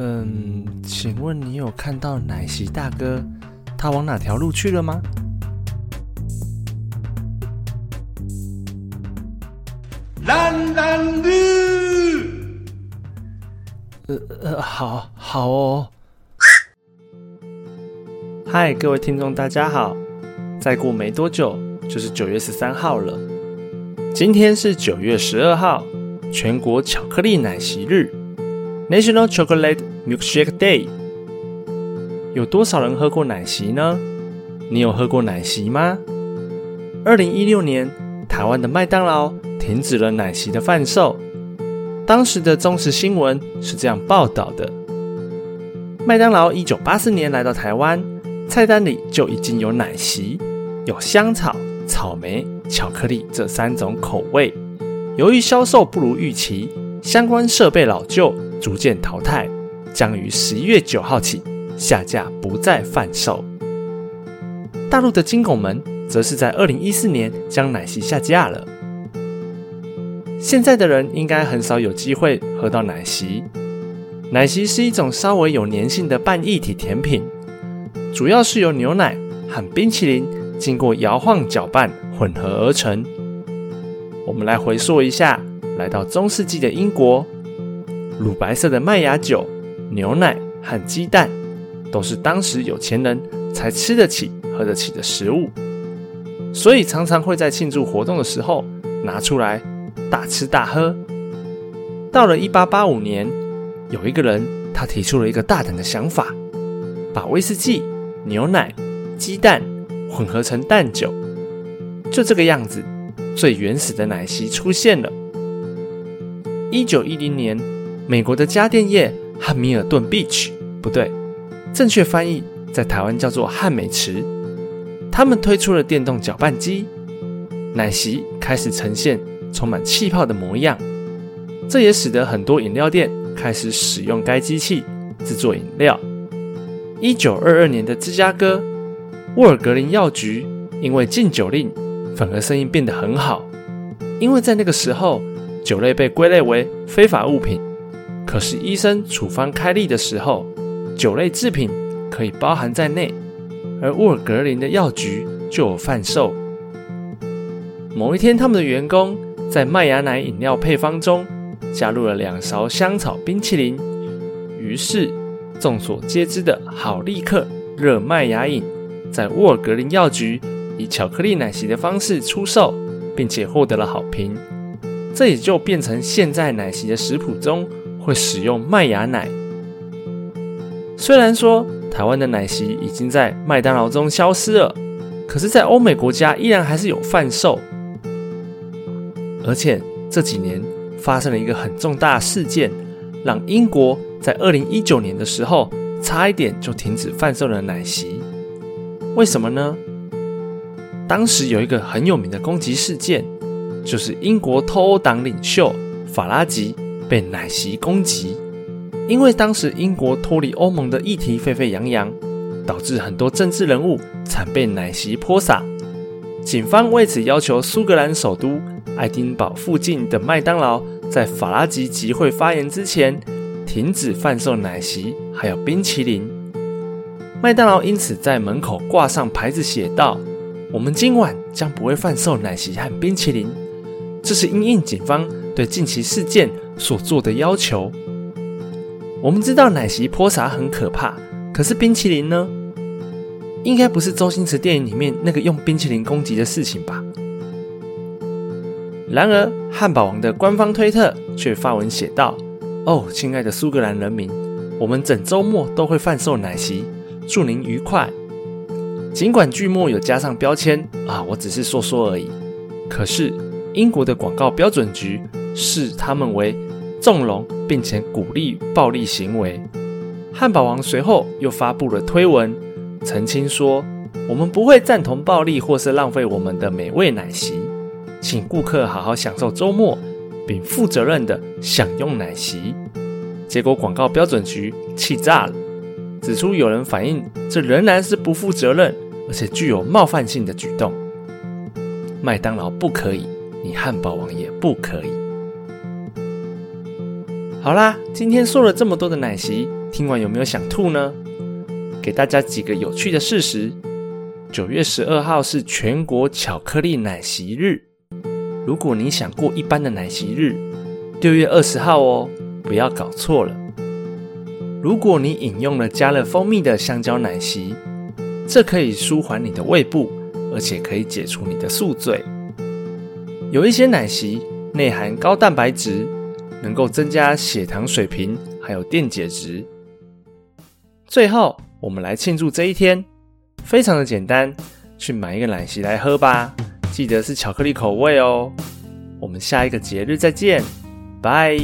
嗯，请问你有看到奶昔大哥他往哪条路去了吗？蓝蓝绿。呃呃，好好哦。嗨，各位听众，大家好。再过没多久就是九月十三号了。今天是九月十二号，全国巧克力奶昔日。National Chocolate Milkshake Day，有多少人喝过奶昔呢？你有喝过奶昔吗？二零一六年，台湾的麦当劳停止了奶昔的贩售。当时的中时新闻是这样报道的：麦当劳一九八四年来到台湾，菜单里就已经有奶昔，有香草、草莓、巧克力这三种口味。由于销售不如预期，相关设备老旧。逐渐淘汰，将于十一月九号起下架，不再贩售。大陆的金拱门则是在二零一四年将奶昔下架了。现在的人应该很少有机会喝到奶昔。奶昔是一种稍微有粘性的半液体甜品，主要是由牛奶和冰淇淋经过摇晃搅拌混合而成。我们来回溯一下，来到中世纪的英国。乳白色的麦芽酒、牛奶和鸡蛋，都是当时有钱人才吃得起、喝得起的食物，所以常常会在庆祝活动的时候拿出来大吃大喝。到了一八八五年，有一个人他提出了一个大胆的想法，把威士忌、牛奶、鸡蛋混合成蛋酒，就这个样子，最原始的奶昔出现了。一九一零年。美国的家电业汉密尔顿 Beach 不对，正确翻译在台湾叫做汉美池。他们推出了电动搅拌机，奶昔开始呈现充满气泡的模样。这也使得很多饮料店开始使用该机器制作饮料。一九二二年的芝加哥沃尔格林药局因为禁酒令，反而生意变得很好，因为在那个时候酒类被归类为非法物品。可是医生处方开立的时候，酒类制品可以包含在内，而沃尔格林的药局就有贩售。某一天，他们的员工在麦芽奶饮料配方中加入了两勺香草冰淇淋，于是众所皆知的好立克热麦芽饮在沃尔格林药局以巧克力奶昔的方式出售，并且获得了好评。这也就变成现在奶昔的食谱中。会使用麦芽奶。虽然说台湾的奶昔已经在麦当劳中消失了，可是，在欧美国家依然还是有贩售。而且这几年发生了一个很重大事件，让英国在二零一九年的时候差一点就停止贩售了奶昔。为什么呢？当时有一个很有名的攻击事件，就是英国脱欧党领袖法拉吉。被奶昔攻击，因为当时英国脱离欧盟的议题沸沸扬扬，导致很多政治人物惨被奶昔泼洒。警方为此要求苏格兰首都爱丁堡附近的麦当劳，在法拉吉集会发言之前停止贩售奶昔，还有冰淇淋。麦当劳因此在门口挂上牌子，写道：“我们今晚将不会贩售奶昔和冰淇淋。”这是因应警方对近期事件。所做的要求，我们知道奶昔泼洒很可怕，可是冰淇淋呢？应该不是周星驰电影里面那个用冰淇淋攻击的事情吧？然而，汉堡王的官方推特却发文写道：“哦，亲爱的苏格兰人民，我们整周末都会贩售奶昔，祝您愉快。”尽管句末有加上标签啊，我只是说说而已。可是，英国的广告标准局视他们为。纵容并且鼓励暴力行为。汉堡王随后又发布了推文，澄清说：“我们不会赞同暴力或是浪费我们的美味奶昔，请顾客好好享受周末，并负责任的享用奶昔。”结果广告标准局气炸了，指出有人反映这仍然是不负责任而且具有冒犯性的举动。麦当劳不可以，你汉堡王也不可以。好啦，今天说了这么多的奶昔，听完有没有想吐呢？给大家几个有趣的事实：九月十二号是全国巧克力奶昔日。如果你想过一般的奶昔日，六月二十号哦，不要搞错了。如果你饮用了加了蜂蜜的香蕉奶昔，这可以舒缓你的胃部，而且可以解除你的宿醉。有一些奶昔内含高蛋白质，能够增加血糖水平，还有电解质。最后，我们来庆祝这一天，非常的简单，去买一个奶昔来喝吧，记得是巧克力口味哦。我们下一个节日再见，拜。